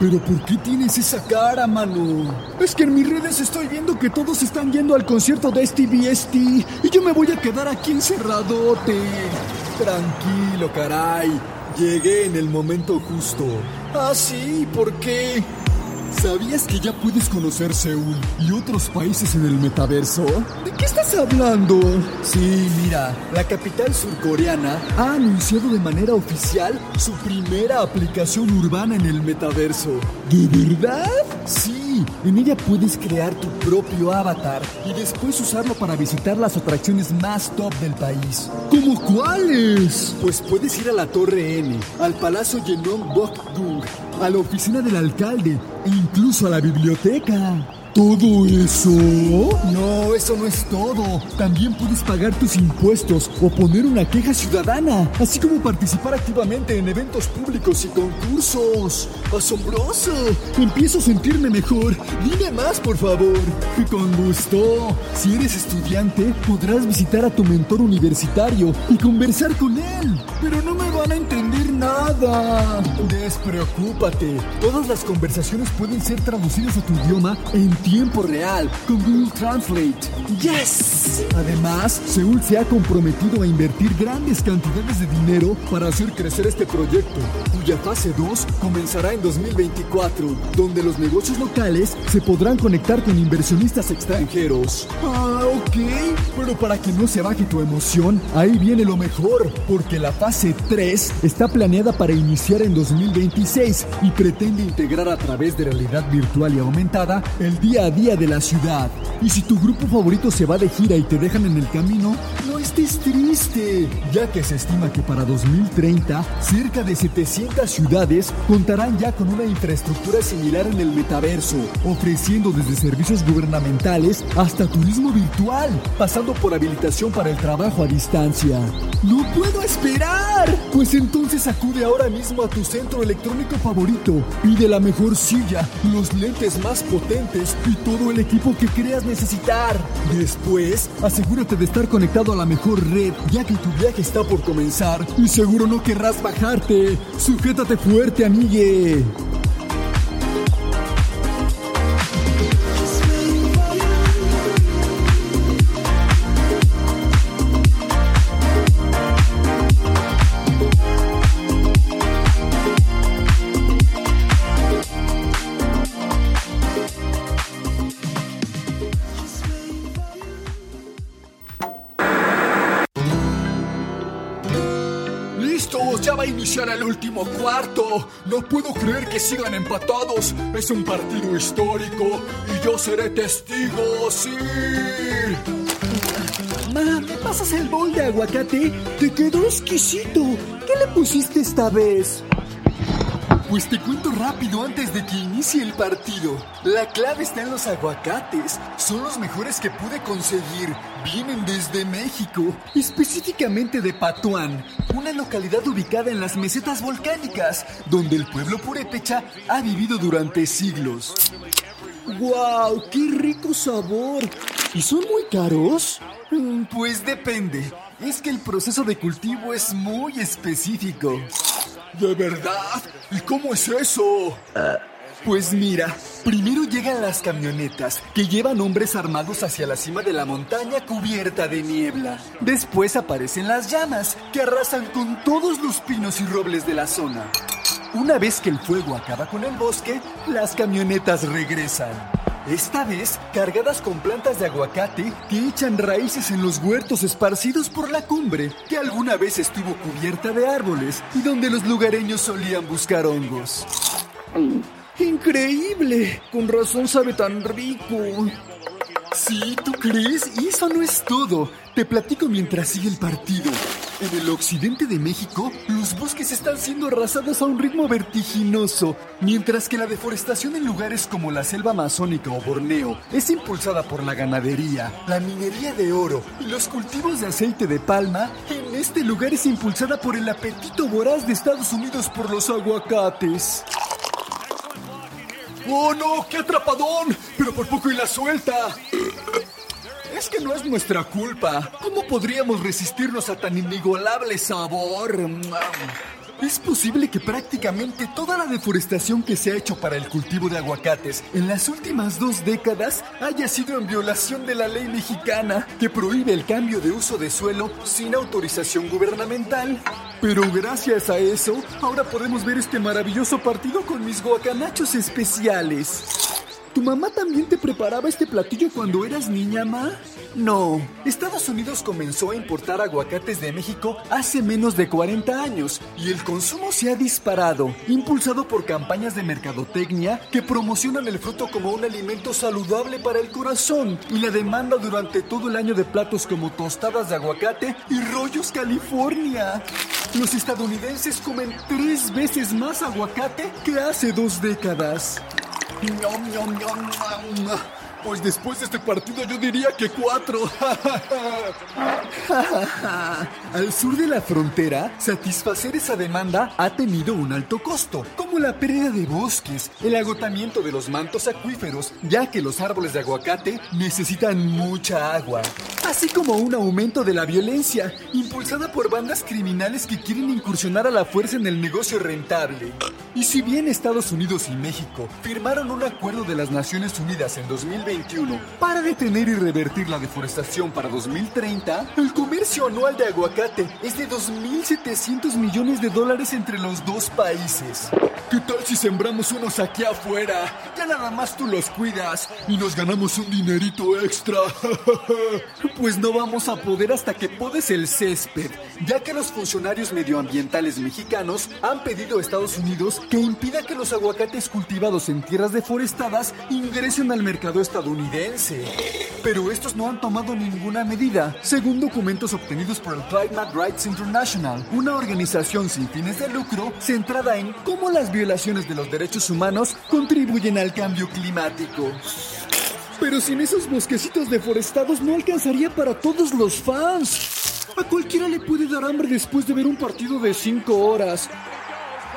¿Pero por qué tienes esa cara, mano? Es que en mis redes estoy viendo que todos están yendo al concierto de Stevie ST y yo me voy a quedar aquí encerradote. Tranquilo, caray. Llegué en el momento justo. Ah, sí, ¿por qué? ¿Sabías que ya puedes conocer Seúl y otros países en el metaverso? ¿De qué estás hablando? Sí, mira, la capital surcoreana ha anunciado de manera oficial su primera aplicación urbana en el metaverso. ¿De verdad? Sí, en ella puedes crear tu propio avatar y después usarlo para visitar las atracciones más top del país. ¿Cómo cuáles? Pues puedes ir a la Torre N, al Palacio Yeongbokgung, Bokgung, a la oficina del alcalde e incluso a la biblioteca. ¿Todo eso? No, eso no es todo. También puedes pagar tus impuestos o poner una queja ciudadana, así como participar activamente en eventos públicos y concursos. ¡Asombroso! Empiezo a sentirme mejor. Dime más, por favor. Con gusto. Si eres estudiante, podrás visitar a tu mentor universitario y conversar con él. Pero no me van a entender nada. Despreocúpate. Todas las conversaciones pueden ser traducidas a tu idioma en tiempo real con Google Translate. ¡Yes! Además, Seúl se ha comprometido a invertir grandes cantidades de dinero para hacer crecer este proyecto, cuya fase 2 comenzará en 2024, donde los negocios locales se podrán conectar con inversionistas extranjeros. Ah, ok. Pero para que no se baje tu emoción, ahí viene lo mejor, porque la fase 3 está planeada para iniciar en 2026 y pretende integrar a través de realidad virtual y aumentada el día a día de la ciudad. Y si tu grupo favorito se va de gira y te dejan en el camino, no estés triste, ya que se estima que para 2030 cerca de 700 ciudades contarán ya con una infraestructura similar en el metaverso, ofreciendo desde servicios gubernamentales hasta turismo virtual, pasando por habilitación para el trabajo a distancia. ¡No puedo esperar! Pues entonces acude ahora mismo a tu centro electrónico favorito, pide la mejor silla, los lentes más potentes y todo el equipo que creas necesitar. Después, asegúrate de estar conectado a la mejor red, ya que tu viaje está por comenzar y seguro no querrás bajarte. Sujétate fuerte, amigue. Cuarto! No puedo creer que sigan empatados. Es un partido histórico y yo seré testigo, sí. Ma, ¿me pasas el bol de aguacate? Te quedó exquisito. ¿Qué le pusiste esta vez? Pues te cuento rápido antes de que inicie el partido. La clave está en los aguacates. Son los mejores que pude conseguir. Vienen desde México, específicamente de Patuán, una localidad ubicada en las mesetas volcánicas, donde el pueblo purépecha ha vivido durante siglos. ¡Guau! ¡Qué rico sabor! ¿Y son muy caros? Mm, Pues depende. Es que el proceso de cultivo es muy específico. ¿De verdad? ¿Y cómo es eso? Pues mira, primero llegan las camionetas que llevan hombres armados hacia la cima de la montaña cubierta de niebla. Después aparecen las llamas que arrasan con todos los pinos y robles de la zona. Una vez que el fuego acaba con el bosque, las camionetas regresan. Esta vez cargadas con plantas de aguacate que echan raíces en los huertos esparcidos por la cumbre, que alguna vez estuvo cubierta de árboles y donde los lugareños solían buscar hongos. ¡Increíble! Con razón sabe tan rico. Sí, ¿tú crees? Y eso no es todo. Te platico mientras sigue el partido. En el occidente de México, los bosques están siendo arrasados a un ritmo vertiginoso, mientras que la deforestación en lugares como la selva amazónica o Borneo es impulsada por la ganadería, la minería de oro y los cultivos de aceite de palma. En este lugar es impulsada por el apetito voraz de Estados Unidos por los aguacates. ¡Oh no! ¡Qué atrapadón! Pero por poco y la suelta. Es que no es nuestra culpa. ¿Cómo podríamos resistirnos a tan inigualable sabor? Es posible que prácticamente toda la deforestación que se ha hecho para el cultivo de aguacates en las últimas dos décadas haya sido en violación de la ley mexicana que prohíbe el cambio de uso de suelo sin autorización gubernamental. Pero gracias a eso, ahora podemos ver este maravilloso partido con mis guacanachos especiales. ¿Tu mamá también te preparaba este platillo cuando eras niña, ma? No. Estados Unidos comenzó a importar aguacates de México hace menos de 40 años y el consumo se ha disparado, impulsado por campañas de mercadotecnia que promocionan el fruto como un alimento saludable para el corazón y la demanda durante todo el año de platos como tostadas de aguacate y rollos California. Los estadounidenses comen tres veces más aguacate que hace dos décadas. Pues después de este partido yo diría que cuatro. Al sur de la frontera, satisfacer esa demanda ha tenido un alto costo, como la pérdida de bosques, el agotamiento de los mantos acuíferos, ya que los árboles de aguacate necesitan mucha agua, así como un aumento de la violencia, impulsada por bandas criminales que quieren incursionar a la fuerza en el negocio rentable. Y si bien Estados Unidos y México firmaron un acuerdo de las Naciones Unidas en 2021 para detener y revertir la deforestación para 2030, el comercio anual de aguacate es de 2.700 millones de dólares entre los dos países. ¿Qué tal si sembramos unos aquí afuera? Ya nada más tú los cuidas y nos ganamos un dinerito extra. pues no vamos a poder hasta que podes el césped, ya que los funcionarios medioambientales mexicanos han pedido a Estados Unidos que impida que los aguacates cultivados en tierras deforestadas ingresen al mercado estadounidense. Pero estos no han tomado ninguna medida, según documentos obtenidos por el Climate Rights International, una organización sin fines de lucro centrada en cómo las violaciones de los derechos humanos contribuyen al cambio climático. Pero sin esos bosquecitos deforestados no alcanzaría para todos los fans. A cualquiera le puede dar hambre después de ver un partido de 5 horas.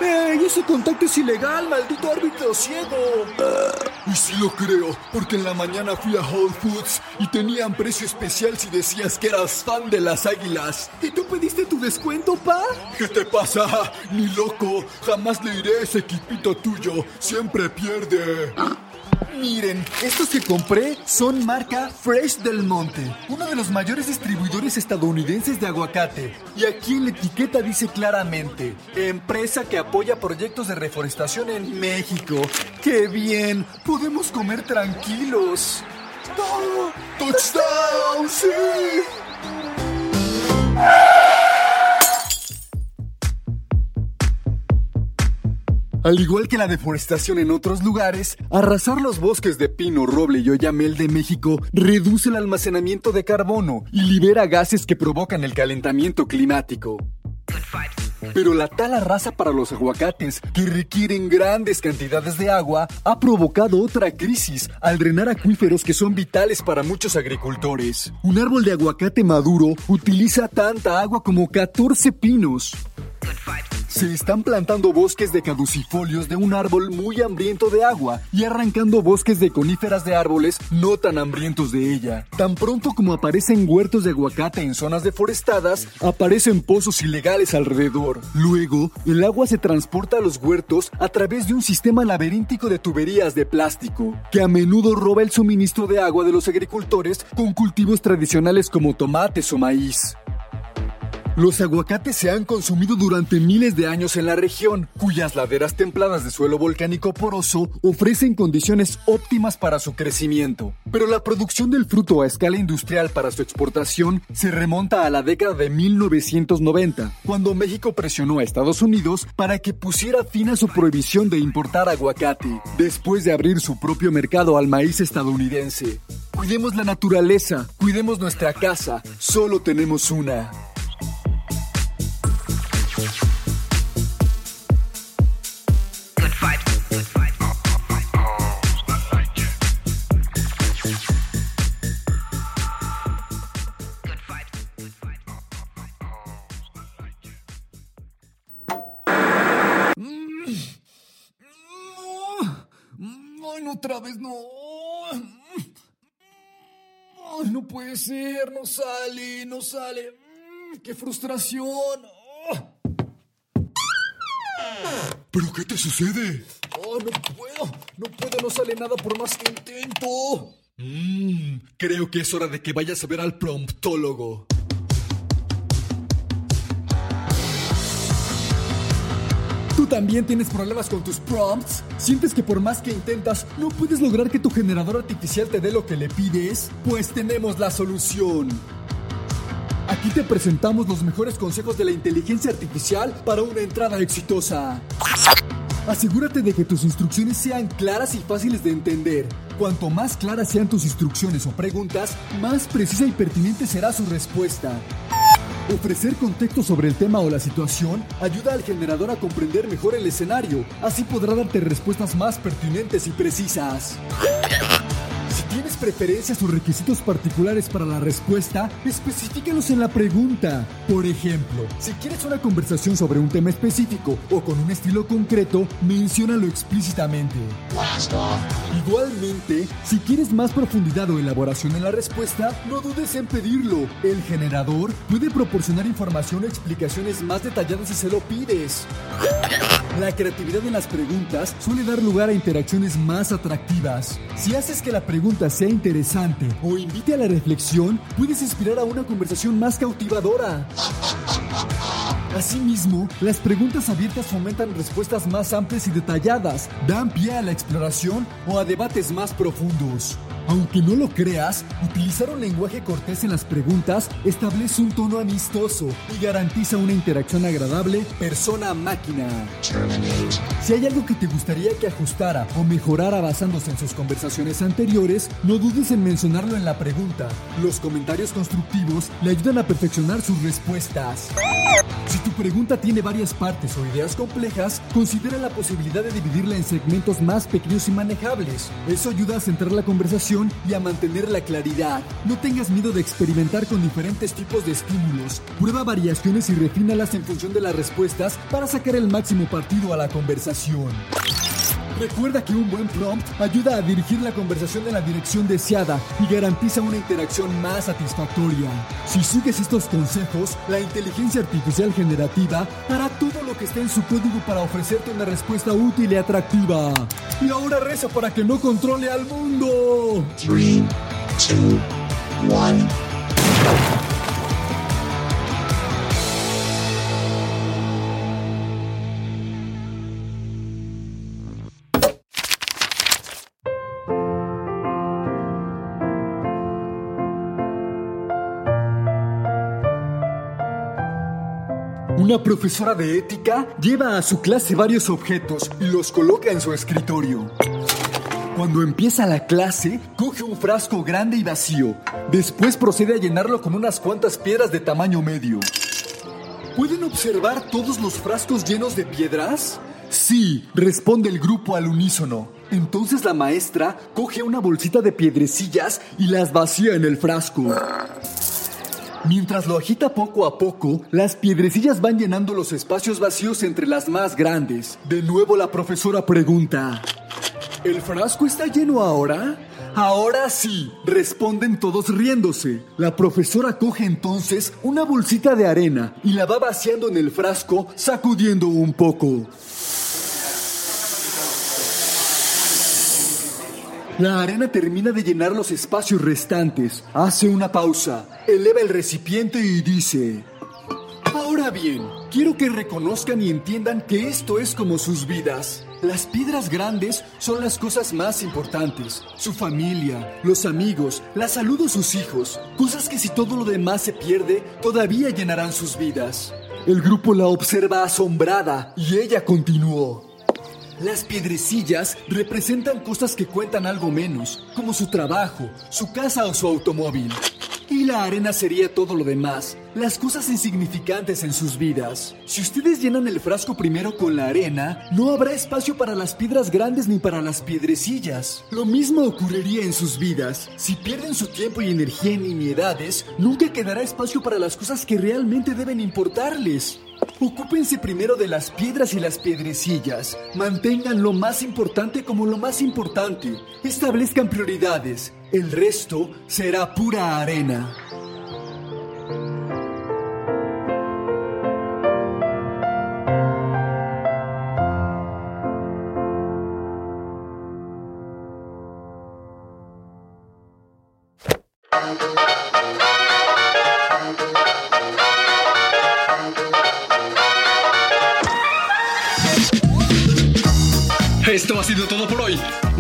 ¡Ey! Ese contacto es ilegal, maldito árbitro ciego. Y sí lo creo, porque en la mañana fui a Whole Foods y tenían precio especial si decías que eras fan de las águilas. ¿Y tú pediste tu descuento, pa? ¿Qué te pasa? Ni loco, jamás le iré a ese equipito tuyo. Siempre pierde. Miren, estos que compré son marca Fresh del Monte, uno de los mayores distribuidores estadounidenses de aguacate. Y aquí en la etiqueta dice claramente, empresa que apoya proyectos de reforestación en México. ¡Qué bien! Podemos comer tranquilos. ¡Oh! ¡Touchdown! ¡Sí! Al igual que la deforestación en otros lugares, arrasar los bosques de pino, roble y oyamel de México reduce el almacenamiento de carbono y libera gases que provocan el calentamiento climático. Pero la tala rasa para los aguacates, que requieren grandes cantidades de agua, ha provocado otra crisis al drenar acuíferos que son vitales para muchos agricultores. Un árbol de aguacate maduro utiliza tanta agua como 14 pinos. Se están plantando bosques de caducifolios de un árbol muy hambriento de agua y arrancando bosques de coníferas de árboles no tan hambrientos de ella. Tan pronto como aparecen huertos de aguacate en zonas deforestadas, aparecen pozos ilegales alrededor. Luego, el agua se transporta a los huertos a través de un sistema laberíntico de tuberías de plástico, que a menudo roba el suministro de agua de los agricultores con cultivos tradicionales como tomates o maíz. Los aguacates se han consumido durante miles de años en la región, cuyas laderas templadas de suelo volcánico poroso ofrecen condiciones óptimas para su crecimiento. Pero la producción del fruto a escala industrial para su exportación se remonta a la década de 1990, cuando México presionó a Estados Unidos para que pusiera fin a su prohibición de importar aguacate, después de abrir su propio mercado al maíz estadounidense. Cuidemos la naturaleza, cuidemos nuestra casa, solo tenemos una. Otra vez no. Ay, no puede ser, no sale, no sale. Mm, ¡Qué frustración! ¿Pero qué te sucede? Oh, no puedo, no puedo, no sale nada por más que intento. Mmm, creo que es hora de que vayas a ver al promptólogo. También tienes problemas con tus prompts? ¿Sientes que por más que intentas no puedes lograr que tu generador artificial te dé lo que le pides? Pues tenemos la solución. Aquí te presentamos los mejores consejos de la inteligencia artificial para una entrada exitosa. Asegúrate de que tus instrucciones sean claras y fáciles de entender. Cuanto más claras sean tus instrucciones o preguntas, más precisa y pertinente será su respuesta. Ofrecer contexto sobre el tema o la situación ayuda al generador a comprender mejor el escenario, así podrá darte respuestas más pertinentes y precisas. Tienes preferencias o requisitos particulares para la respuesta, especifícalos en la pregunta. Por ejemplo, si quieres una conversación sobre un tema específico o con un estilo concreto, menciónalo explícitamente. Igualmente, si quieres más profundidad o elaboración en la respuesta, no dudes en pedirlo. El generador puede proporcionar información o explicaciones más detalladas si se lo pides. La creatividad en las preguntas suele dar lugar a interacciones más atractivas. Si haces que la pregunta sea interesante o invite a la reflexión, puedes inspirar a una conversación más cautivadora. Asimismo, las preguntas abiertas fomentan respuestas más amplias y detalladas, dan pie a la exploración o a debates más profundos. Aunque no lo creas, utilizar un lenguaje cortés en las preguntas establece un tono amistoso y garantiza una interacción agradable persona-máquina. Si hay algo que te gustaría que ajustara o mejorara basándose en sus conversaciones anteriores, no dudes en mencionarlo en la pregunta. Los comentarios constructivos le ayudan a perfeccionar sus respuestas. Tu pregunta tiene varias partes o ideas complejas, considera la posibilidad de dividirla en segmentos más pequeños y manejables. Eso ayuda a centrar la conversación y a mantener la claridad. No tengas miedo de experimentar con diferentes tipos de estímulos. Prueba variaciones y refínalas en función de las respuestas para sacar el máximo partido a la conversación. Recuerda que un buen prompt ayuda a dirigir la conversación en la dirección deseada y garantiza una interacción más satisfactoria. Si sigues estos consejos, la inteligencia artificial generativa hará todo lo que esté en su código para ofrecerte una respuesta útil y atractiva. Y ahora reza para que no controle al mundo. 3, 2, 1. Una profesora de ética lleva a su clase varios objetos y los coloca en su escritorio. Cuando empieza la clase, coge un frasco grande y vacío. Después procede a llenarlo con unas cuantas piedras de tamaño medio. ¿Pueden observar todos los frascos llenos de piedras? Sí, responde el grupo al unísono. Entonces la maestra coge una bolsita de piedrecillas y las vacía en el frasco. Mientras lo agita poco a poco, las piedrecillas van llenando los espacios vacíos entre las más grandes. De nuevo la profesora pregunta, ¿El frasco está lleno ahora? Ahora sí, responden todos riéndose. La profesora coge entonces una bolsita de arena y la va vaciando en el frasco, sacudiendo un poco. La arena termina de llenar los espacios restantes, hace una pausa, eleva el recipiente y dice, Ahora bien, quiero que reconozcan y entiendan que esto es como sus vidas. Las piedras grandes son las cosas más importantes. Su familia, los amigos, la salud de sus hijos. Cosas que si todo lo demás se pierde, todavía llenarán sus vidas. El grupo la observa asombrada y ella continuó. Las piedrecillas representan cosas que cuentan algo menos, como su trabajo, su casa o su automóvil. Y la arena sería todo lo demás, las cosas insignificantes en sus vidas. Si ustedes llenan el frasco primero con la arena, no habrá espacio para las piedras grandes ni para las piedrecillas. Lo mismo ocurriría en sus vidas. Si pierden su tiempo y energía en nimiedades, nunca quedará espacio para las cosas que realmente deben importarles. Ocúpense primero de las piedras y las piedrecillas. Mantengan lo más importante como lo más importante. Establezcan prioridades. El resto será pura arena.